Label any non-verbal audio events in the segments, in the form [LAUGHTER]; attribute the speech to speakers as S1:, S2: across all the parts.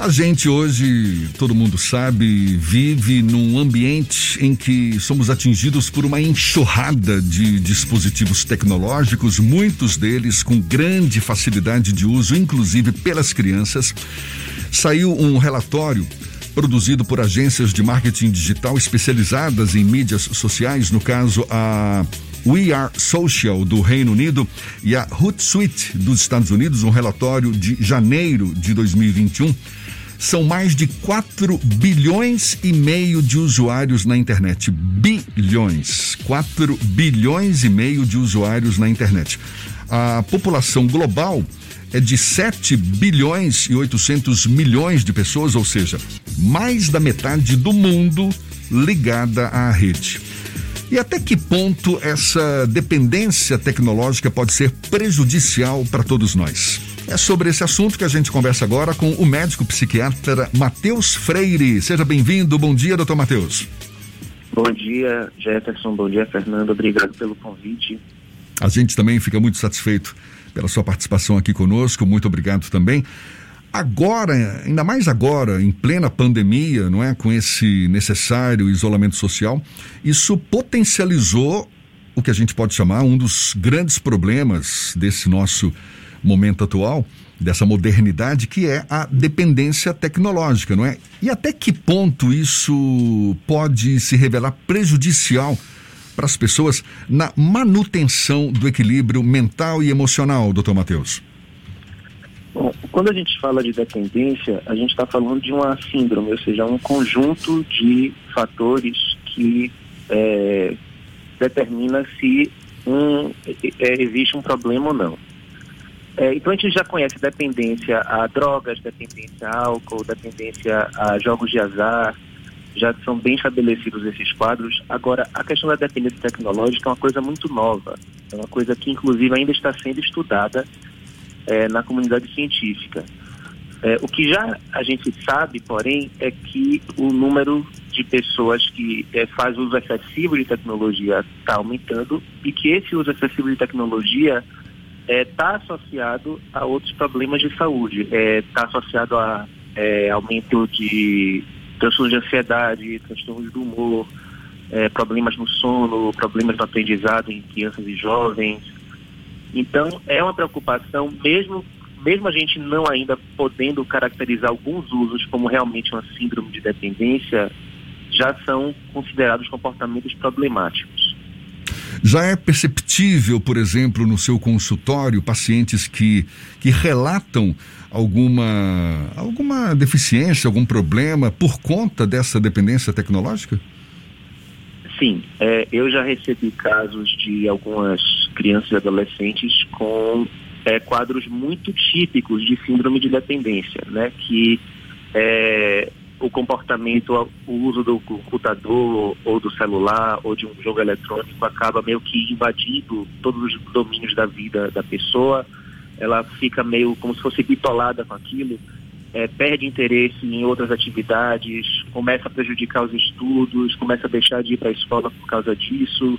S1: A gente hoje, todo mundo sabe, vive num ambiente em que somos atingidos por uma enxurrada de dispositivos tecnológicos, muitos deles com grande facilidade de uso, inclusive pelas crianças. Saiu um relatório produzido por agências de marketing digital especializadas em mídias sociais, no caso a We Are Social do Reino Unido e a Hootsuite dos Estados Unidos, um relatório de janeiro de 2021 são mais de 4 bilhões e meio de usuários na internet. Bilhões. 4 bilhões e meio de usuários na internet. A população global é de 7 bilhões e 800 milhões de pessoas, ou seja, mais da metade do mundo ligada à rede. E até que ponto essa dependência tecnológica pode ser prejudicial para todos nós? É sobre esse assunto que a gente conversa agora com o médico psiquiatra Matheus Freire. Seja bem-vindo. Bom dia, doutor Matheus.
S2: Bom dia, Jefferson. Bom dia, Fernando. Obrigado pelo convite.
S1: A gente também fica muito satisfeito pela sua participação aqui conosco. Muito obrigado também. Agora, ainda mais agora, em plena pandemia, não é, com esse necessário isolamento social, isso potencializou o que a gente pode chamar um dos grandes problemas desse nosso momento atual, dessa modernidade, que é a dependência tecnológica, não é? E até que ponto isso pode se revelar prejudicial para as pessoas na manutenção do equilíbrio mental e emocional, doutor Matheus?
S2: Bom, quando a gente fala de dependência, a gente está falando de uma síndrome, ou seja, um conjunto de fatores que é, determina se um, é, existe um problema ou não. É, então a gente já conhece dependência a drogas, dependência a álcool, dependência a jogos de azar, já são bem estabelecidos esses quadros. Agora, a questão da dependência tecnológica é uma coisa muito nova, é uma coisa que inclusive ainda está sendo estudada é, na comunidade científica. É, o que já a gente sabe, porém, é que o número de pessoas que é, faz uso excessivo de tecnologia está aumentando e que esse uso excessivo de tecnologia está é, tá associado a outros problemas de saúde. Está é, tá associado a é, aumento de transtornos de ansiedade, transtornos do humor, é, problemas no sono, problemas no aprendizado em crianças e jovens. Então, é uma preocupação, mesmo, mesmo a gente não ainda podendo caracterizar alguns usos como realmente uma síndrome de dependência, já são considerados comportamentos problemáticos.
S1: Já é perceptível, por exemplo, no seu consultório, pacientes que, que relatam alguma, alguma deficiência, algum problema por conta dessa dependência tecnológica?
S2: Sim, é, eu já recebi casos de algumas crianças e adolescentes com é, quadros muito típicos de síndrome de dependência, né? Que é, o comportamento, o uso do computador ou do celular ou de um jogo eletrônico acaba meio que invadindo todos os domínios da vida da pessoa. Ela fica meio como se fosse bitolada com aquilo, é, perde interesse em outras atividades, começa a prejudicar os estudos, começa a deixar de ir para a escola por causa disso,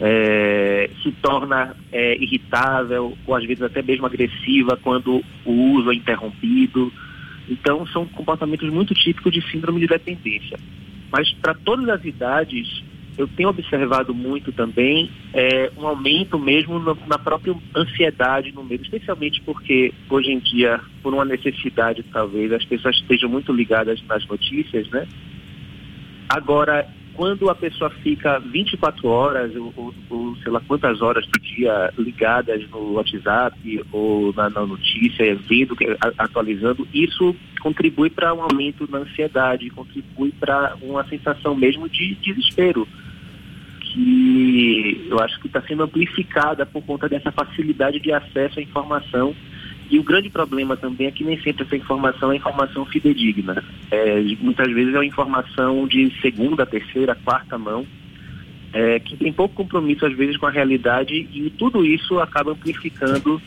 S2: é, se torna é, irritável ou às vezes até mesmo agressiva quando o uso é interrompido. Então, são comportamentos muito típicos de síndrome de dependência. Mas para todas as idades, eu tenho observado muito também é, um aumento mesmo na, na, própria ansiedade no meio, especialmente porque hoje em dia, por uma necessidade talvez, as pessoas estejam muito ligadas nas notícias, né? Agora, quando a pessoa fica 24 horas ou, ou, ou, sei lá quantas horas do dia ligadas no WhatsApp ou na, na notícia, vendo, atualizando, isso contribui para um aumento na ansiedade, contribui para uma sensação mesmo de desespero, que eu acho que está sendo amplificada por conta dessa facilidade de acesso à informação e o grande problema também é que nem sempre essa informação é informação fidedigna. É, muitas vezes é uma informação de segunda, terceira, quarta mão, é, que tem pouco compromisso às vezes com a realidade e tudo isso acaba amplificando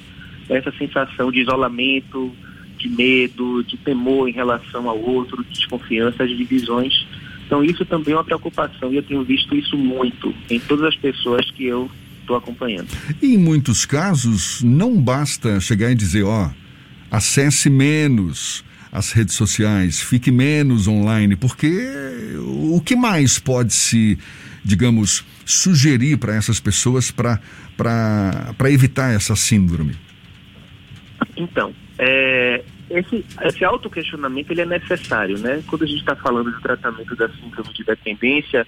S2: essa sensação de isolamento, de medo, de temor em relação ao outro, de desconfiança, de divisões. Então isso também é uma preocupação e eu tenho visto isso muito em todas as pessoas que eu estou acompanhando.
S1: E em muitos casos, não basta chegar e dizer, ó, acesse menos, as redes sociais, fique menos online, porque o que mais pode se, digamos, sugerir para essas pessoas para evitar essa síndrome?
S2: Então, é, esse, esse autoquestionamento ele é necessário, né? Quando a gente está falando do tratamento da síndrome de dependência,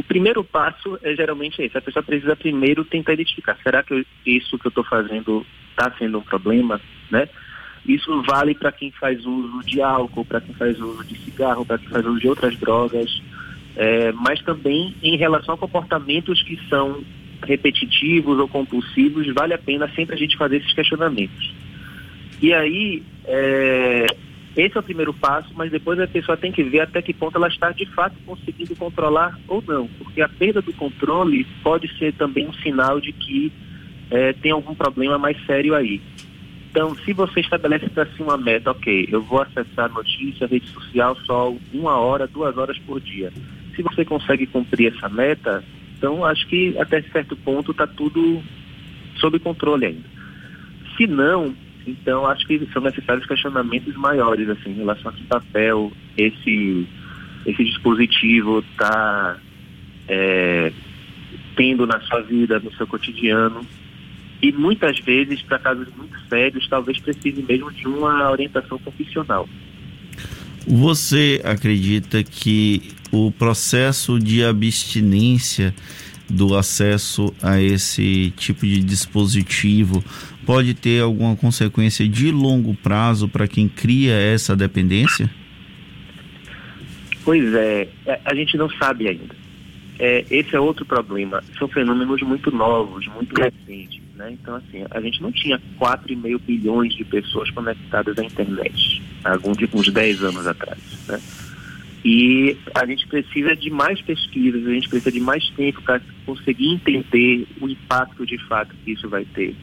S2: o primeiro passo é geralmente esse. A pessoa precisa primeiro tentar identificar, será que eu, isso que eu estou fazendo está sendo um problema, né? Isso vale para quem faz uso de álcool, para quem faz uso de cigarro, para quem faz uso de outras drogas, é, mas também em relação a comportamentos que são repetitivos ou compulsivos, vale a pena sempre a gente fazer esses questionamentos. E aí, é, esse é o primeiro passo, mas depois a pessoa tem que ver até que ponto ela está de fato conseguindo controlar ou não, porque a perda do controle pode ser também um sinal de que é, tem algum problema mais sério aí. Então, se você estabelece para si uma meta, ok, eu vou acessar notícia, rede social só uma hora, duas horas por dia. Se você consegue cumprir essa meta, então acho que até certo ponto está tudo sob controle ainda. Se não, então acho que são necessários questionamentos maiores assim, em relação a que papel esse, esse dispositivo está é, tendo na sua vida, no seu cotidiano e muitas vezes, para casos muito sérios, talvez precise mesmo de uma orientação profissional.
S3: Você acredita que o processo de abstinência do acesso a esse tipo de dispositivo pode ter alguma consequência de longo prazo para quem cria essa dependência?
S2: Pois é, é a gente não sabe ainda. É, esse é outro problema. São fenômenos muito novos, muito recentes. Né? Então, assim, a gente não tinha 4,5 bilhões de pessoas conectadas à internet, alguns tipo, uns 10 anos atrás. Né? E a gente precisa de mais pesquisas, a gente precisa de mais tempo para conseguir entender o impacto de fato que isso vai ter.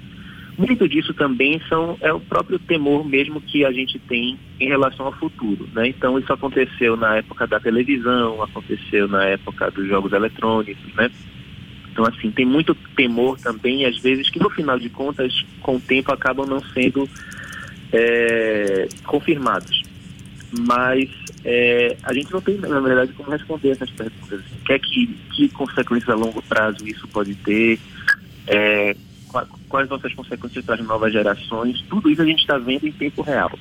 S2: Muito disso também são, é o próprio temor mesmo que a gente tem em relação ao futuro. Né? Então, isso aconteceu na época da televisão, aconteceu na época dos jogos eletrônicos, né? Então, assim, tem muito temor também, às vezes, que no final de contas, com o tempo, acabam não sendo é, confirmados. Mas é, a gente não tem, na verdade, como responder essas perguntas. Assim. Que, é que, que consequências a longo prazo isso pode ter? É, quais vão ser as consequências para as novas gerações? Tudo isso a gente está vendo em tempo real.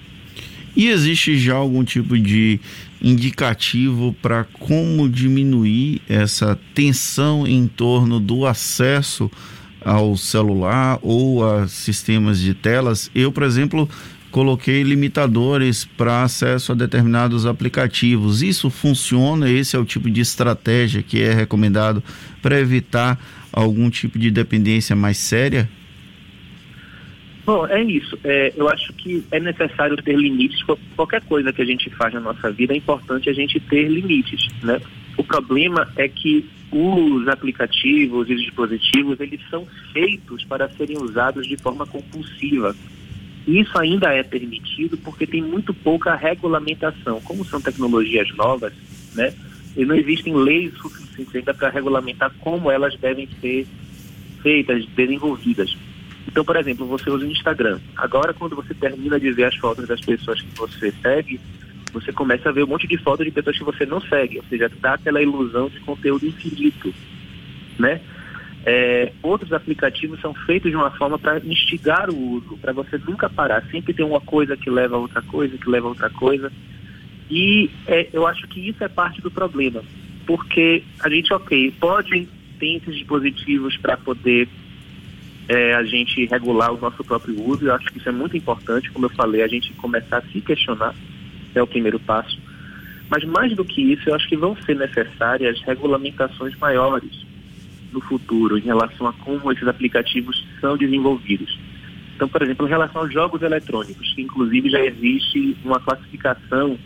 S3: E existe já algum tipo de indicativo para como diminuir essa tensão em torno do acesso ao celular ou a sistemas de telas? Eu, por exemplo, coloquei limitadores para acesso a determinados aplicativos. Isso funciona? Esse é o tipo de estratégia que é recomendado para evitar algum tipo de dependência mais séria?
S2: Bom, é isso. É, eu acho que é necessário ter limites. Qualquer coisa que a gente faz na nossa vida é importante a gente ter limites, né? O problema é que os aplicativos e os dispositivos, eles são feitos para serem usados de forma compulsiva. Isso ainda é permitido porque tem muito pouca regulamentação. Como são tecnologias novas, né? E não existem leis suficientes ainda para regulamentar como elas devem ser feitas, desenvolvidas. Então, por exemplo, você usa o Instagram. Agora, quando você termina de ver as fotos das pessoas que você segue, você começa a ver um monte de fotos de pessoas que você não segue. Ou seja, dá aquela ilusão de conteúdo infinito, né? É, outros aplicativos são feitos de uma forma para instigar o uso, para você nunca parar. Sempre tem uma coisa que leva a outra coisa, que leva a outra coisa. E é, eu acho que isso é parte do problema. Porque a gente, ok, pode ter esses dispositivos para poder é, a gente regular o nosso próprio uso. Eu acho que isso é muito importante, como eu falei, a gente começar a se questionar é o primeiro passo. Mas mais do que isso, eu acho que vão ser necessárias regulamentações maiores no futuro em relação a como esses aplicativos são desenvolvidos. Então, por exemplo, em relação aos jogos eletrônicos, que inclusive já existe uma classificação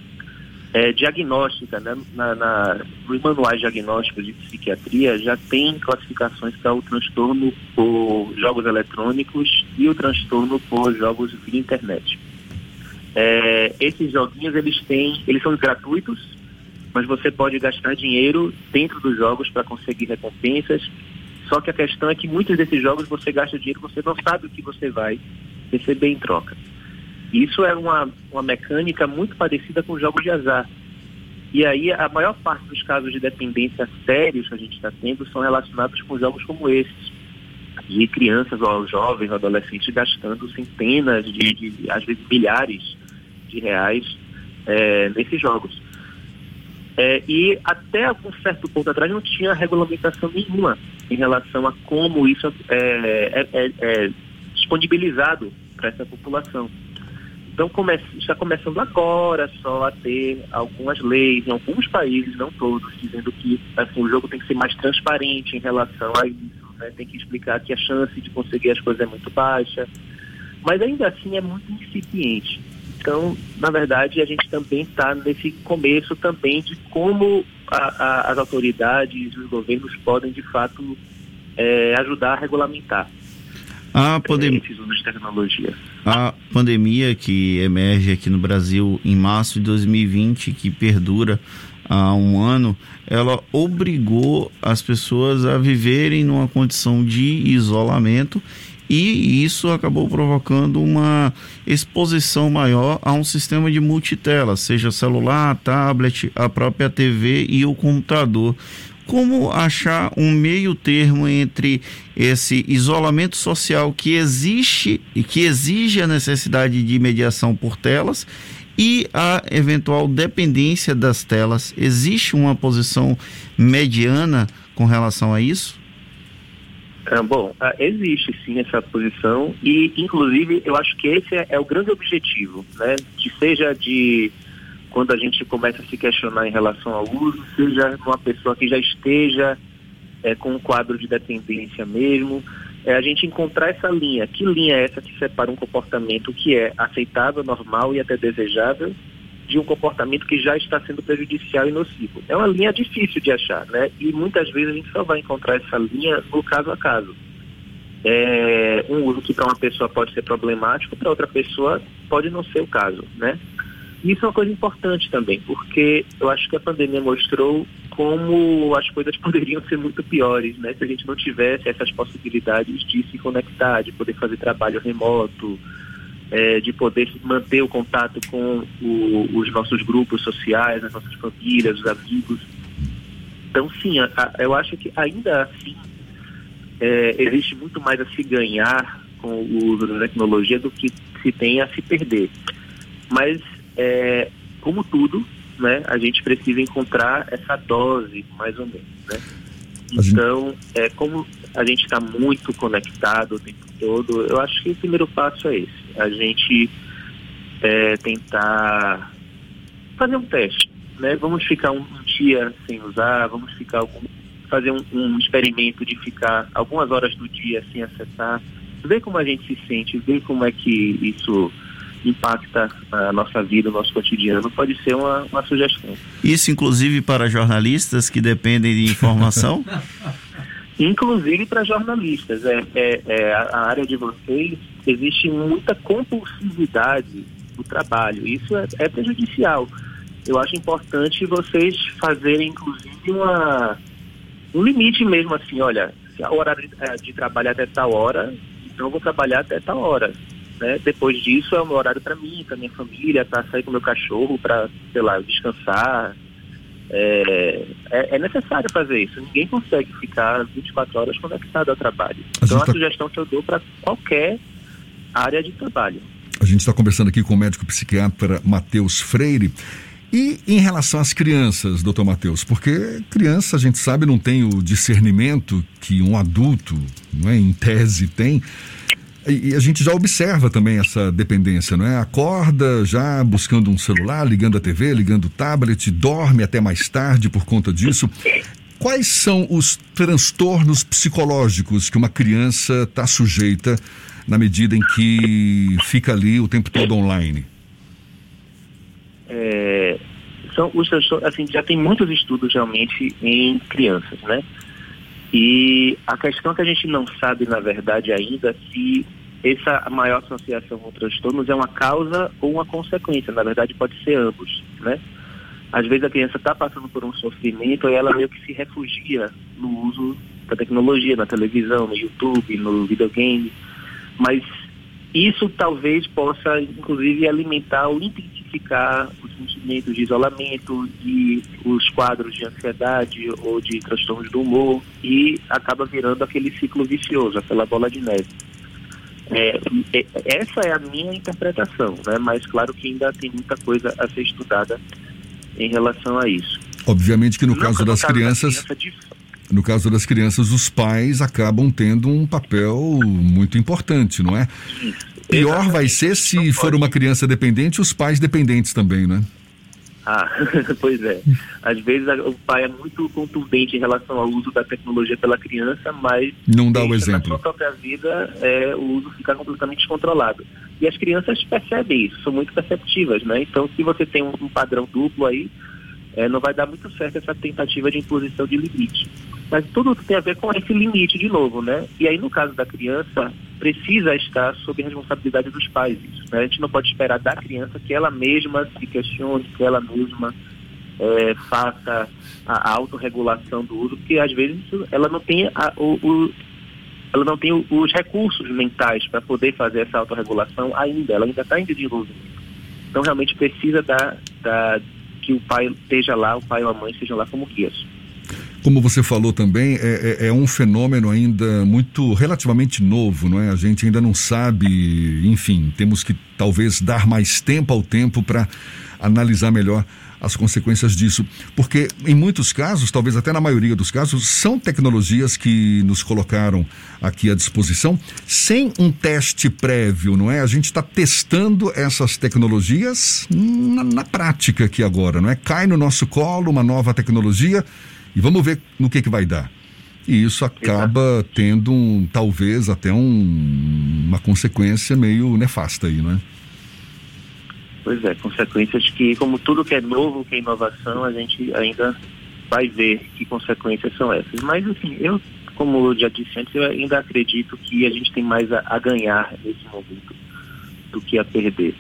S2: é, diagnóstica, né? na, na, nos manuais diagnósticos de psiquiatria já tem classificações para o transtorno por jogos eletrônicos e o transtorno por jogos via internet. É, esses joguinhos eles têm, eles são gratuitos, mas você pode gastar dinheiro dentro dos jogos para conseguir recompensas. Só que a questão é que muitos desses jogos você gasta dinheiro, você não sabe o que você vai receber em troca. Isso é uma, uma mecânica muito parecida com jogos de azar. E aí a maior parte dos casos de dependência sérios que a gente está tendo são relacionados com jogos como esses. De crianças ou jovens, adolescentes gastando centenas de, de às vezes milhares de reais é, nesses jogos. É, e até um certo ponto atrás não tinha regulamentação nenhuma em relação a como isso é, é, é, é disponibilizado para essa população. Então come está começando agora só a ter algumas leis em alguns países, não todos, dizendo que assim, o jogo tem que ser mais transparente em relação a isso, né? tem que explicar que a chance de conseguir as coisas é muito baixa, mas ainda assim é muito incipiente. Então, na verdade, a gente também está nesse começo também de como a, a, as autoridades, os governos podem de fato é, ajudar a regulamentar.
S3: A, pandem... a pandemia que emerge aqui no Brasil em março de 2020, que perdura há um ano, ela obrigou as pessoas a viverem numa condição de isolamento e isso acabou provocando uma exposição maior a um sistema de multitela, seja celular, tablet, a própria TV e o computador como achar um meio termo entre esse isolamento social que existe e que exige a necessidade de mediação por telas e a eventual dependência das telas. Existe uma posição mediana com relação a isso?
S2: É, bom, existe sim essa posição e, inclusive, eu acho que esse é, é o grande objetivo, né? De seja de quando a gente começa a se questionar em relação ao uso, seja uma pessoa que já esteja é, com um quadro de dependência mesmo, é a gente encontrar essa linha. Que linha é essa que separa um comportamento que é aceitável, normal e até desejável de um comportamento que já está sendo prejudicial e nocivo? É uma linha difícil de achar, né? E muitas vezes a gente só vai encontrar essa linha no caso a caso. É, um uso que para uma pessoa pode ser problemático, para outra pessoa pode não ser o caso, né? Isso é uma coisa importante também, porque eu acho que a pandemia mostrou como as coisas [LAUGHS] poderiam ser muito piores, né? Se a gente não tivesse essas possibilidades de se conectar, de poder fazer trabalho remoto, é, de poder manter o contato com o, os nossos grupos sociais, as nossas famílias, os amigos. Então, sim, a, a, eu acho que ainda assim é, existe muito mais a se ganhar com o uso da tecnologia do que se tem a se perder. Mas é, como tudo, né, a gente precisa encontrar essa dose, mais ou menos, né? Então, é, como a gente está muito conectado o tempo todo, eu acho que o primeiro passo é esse. A gente é, tentar fazer um teste, né? Vamos ficar um, um dia sem usar, vamos ficar algum, fazer um, um, experimento de ficar algumas horas do dia sem acessar, ver como a gente se sente, ver como é que isso impacta a nossa vida, o nosso cotidiano, pode ser uma, uma sugestão.
S3: Isso, inclusive, para jornalistas que dependem de informação? [LAUGHS]
S2: inclusive para jornalistas. É, é, é, a área de vocês existe muita compulsividade do trabalho. Isso é, é prejudicial. Eu acho importante vocês fazerem, inclusive, uma, um limite mesmo assim, olha, se a hora de, é, de trabalhar até tal hora, então eu vou trabalhar até tal hora. Né? Depois disso é um horário para mim, para minha família, para sair com meu cachorro, para, sei lá, descansar. É, é, é, necessário fazer isso. Ninguém consegue ficar 24 horas conectado ao trabalho. A então, a tá... sugestão que eu dou para qualquer área de trabalho.
S1: A gente está conversando aqui com o médico psiquiatra Matheus Freire. E em relação às crianças, doutor Matheus, porque criança, a gente sabe, não tem o discernimento que um adulto, não é, em tese, tem. E a gente já observa também essa dependência, não é? Acorda já buscando um celular, ligando a TV, ligando o tablet, dorme até mais tarde por conta disso. Quais são os transtornos psicológicos que uma criança está sujeita na medida em que fica ali o tempo todo online?
S2: É, são os assim, já tem muitos estudos realmente em crianças, né? E a questão que a gente não sabe, na verdade, ainda se essa maior associação com transtornos é uma causa ou uma consequência. Na verdade, pode ser ambos, né? Às vezes a criança está passando por um sofrimento e ela meio que se refugia no uso da tecnologia, na televisão, no YouTube, no videogame. Mas isso talvez possa, inclusive, alimentar ou intensificar os sentimentos de isolamento, de os quadros de ansiedade ou de transtornos do humor e acaba virando aquele ciclo vicioso, aquela bola de neve. É, essa é a minha interpretação, né? mas claro que ainda tem muita coisa a ser estudada em relação a isso.
S1: Obviamente que no Não caso das crianças, criança de... no caso das crianças, os pais acabam tendo um papel muito importante, não é? Pior Exatamente. vai ser se for uma criança dependente, os pais dependentes também, né?
S2: Ah, [LAUGHS] pois é. Às vezes o pai é muito contundente em relação ao uso da tecnologia pela criança, mas
S1: não dá o exemplo.
S2: Na sua própria vida, é, o uso fica completamente descontrolado. E as crianças percebem isso, são muito perceptivas, né? Então, se você tem um, um padrão duplo aí, é, não vai dar muito certo essa tentativa de imposição de limite. Mas tudo tem a ver com esse limite de novo, né? E aí, no caso da criança, precisa estar sob a responsabilidade dos pais. Isso, né? A gente não pode esperar da criança que ela mesma se questione, que ela mesma é, faça a autorregulação do uso, porque às vezes ela não tem a, o, o, ela não tem os recursos mentais para poder fazer essa autorregulação ainda, ela ainda está em desenvolvimento. Então realmente precisa da, da, que o pai esteja lá, o pai ou a mãe estejam lá como guias.
S1: Como você falou também, é, é, é, um fenômeno ainda muito relativamente novo, não é? A gente ainda não sabe, enfim, temos que talvez dar mais tempo ao tempo para analisar melhor as consequências disso. Porque em muitos casos, talvez até na maioria dos casos, são tecnologias que nos colocaram aqui à disposição sem um teste prévio, não é? A gente está testando essas tecnologias na, na prática aqui agora, não é? Cai no nosso colo uma nova tecnologia e vamos ver no que, que vai dar. E isso acaba tendo, um, talvez, até um, uma consequência meio nefasta aí, não é?
S2: Pois é, consequências que, como tudo que é novo, que é inovação, a gente ainda vai ver que consequências são essas. Mas, assim, eu, como eu já disse antes, eu ainda acredito que a gente tem mais a, a ganhar nesse momento do que a perder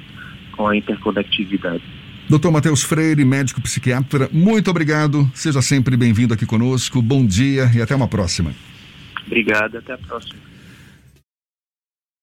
S2: com a interconectividade.
S1: Doutor Matheus Freire, médico psiquiatra, muito obrigado. Seja sempre bem-vindo aqui conosco. Bom dia e até uma próxima.
S2: Obrigado, até a próxima.